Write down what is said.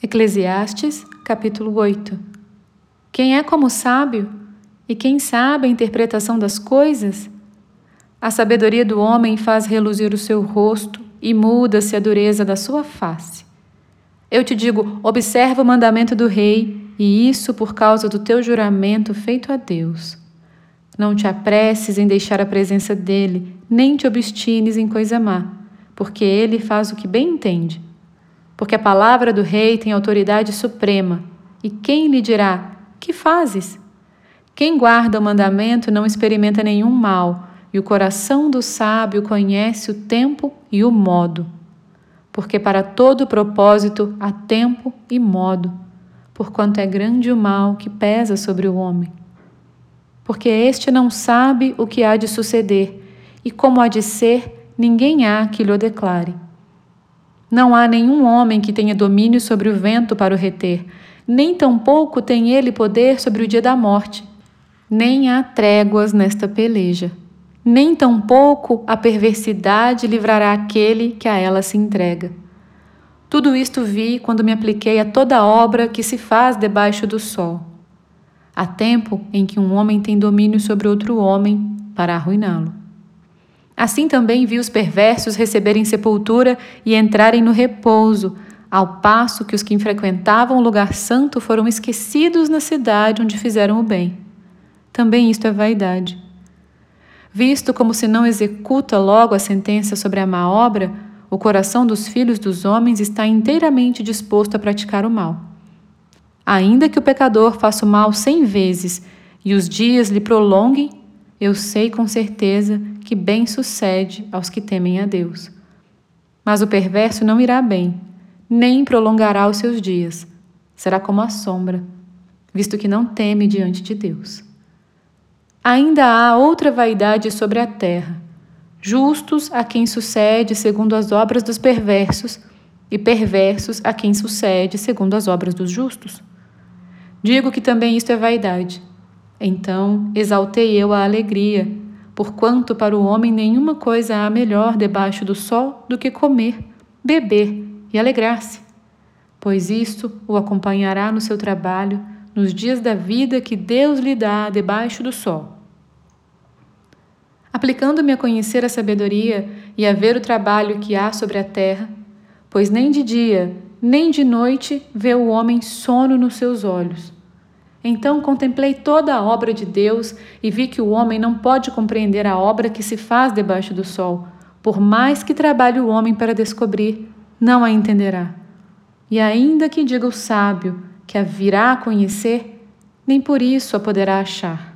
Eclesiastes, capítulo 8 Quem é como sábio? E quem sabe a interpretação das coisas? A sabedoria do homem faz reluzir o seu rosto e muda-se a dureza da sua face. Eu te digo: observa o mandamento do rei, e isso por causa do teu juramento feito a Deus. Não te apresses em deixar a presença dele, nem te obstines em coisa má, porque ele faz o que bem entende porque a palavra do rei tem autoridade suprema. E quem lhe dirá: Que fazes? Quem guarda o mandamento não experimenta nenhum mal, e o coração do sábio conhece o tempo e o modo. Porque para todo propósito há tempo e modo, porquanto é grande o mal que pesa sobre o homem. Porque este não sabe o que há de suceder, e como há de ser, ninguém há que lhe o declare. Não há nenhum homem que tenha domínio sobre o vento para o reter, nem tampouco tem ele poder sobre o dia da morte. Nem há tréguas nesta peleja, nem tampouco a perversidade livrará aquele que a ela se entrega. Tudo isto vi quando me apliquei a toda obra que se faz debaixo do sol. Há tempo em que um homem tem domínio sobre outro homem para arruiná-lo. Assim também vi os perversos receberem sepultura e entrarem no repouso, ao passo que os que frequentavam o lugar santo foram esquecidos na cidade onde fizeram o bem. Também isto é vaidade. Visto como se não executa logo a sentença sobre a má obra, o coração dos filhos dos homens está inteiramente disposto a praticar o mal. Ainda que o pecador faça o mal cem vezes e os dias lhe prolonguem, eu sei com certeza que bem sucede aos que temem a Deus. Mas o perverso não irá bem, nem prolongará os seus dias. Será como a sombra, visto que não teme diante de Deus. Ainda há outra vaidade sobre a terra: justos a quem sucede segundo as obras dos perversos, e perversos a quem sucede segundo as obras dos justos. Digo que também isto é vaidade. Então exaltei eu a alegria, porquanto para o homem nenhuma coisa há melhor debaixo do sol do que comer, beber e alegrar-se, pois isto o acompanhará no seu trabalho nos dias da vida que Deus lhe dá debaixo do sol. Aplicando-me a conhecer a sabedoria e a ver o trabalho que há sobre a terra, pois nem de dia nem de noite vê o homem sono nos seus olhos então contemplei toda a obra de Deus e vi que o homem não pode compreender a obra que se faz debaixo do sol. Por mais que trabalhe o homem para descobrir, não a entenderá. E ainda que diga o sábio que a virá a conhecer, nem por isso a poderá achar.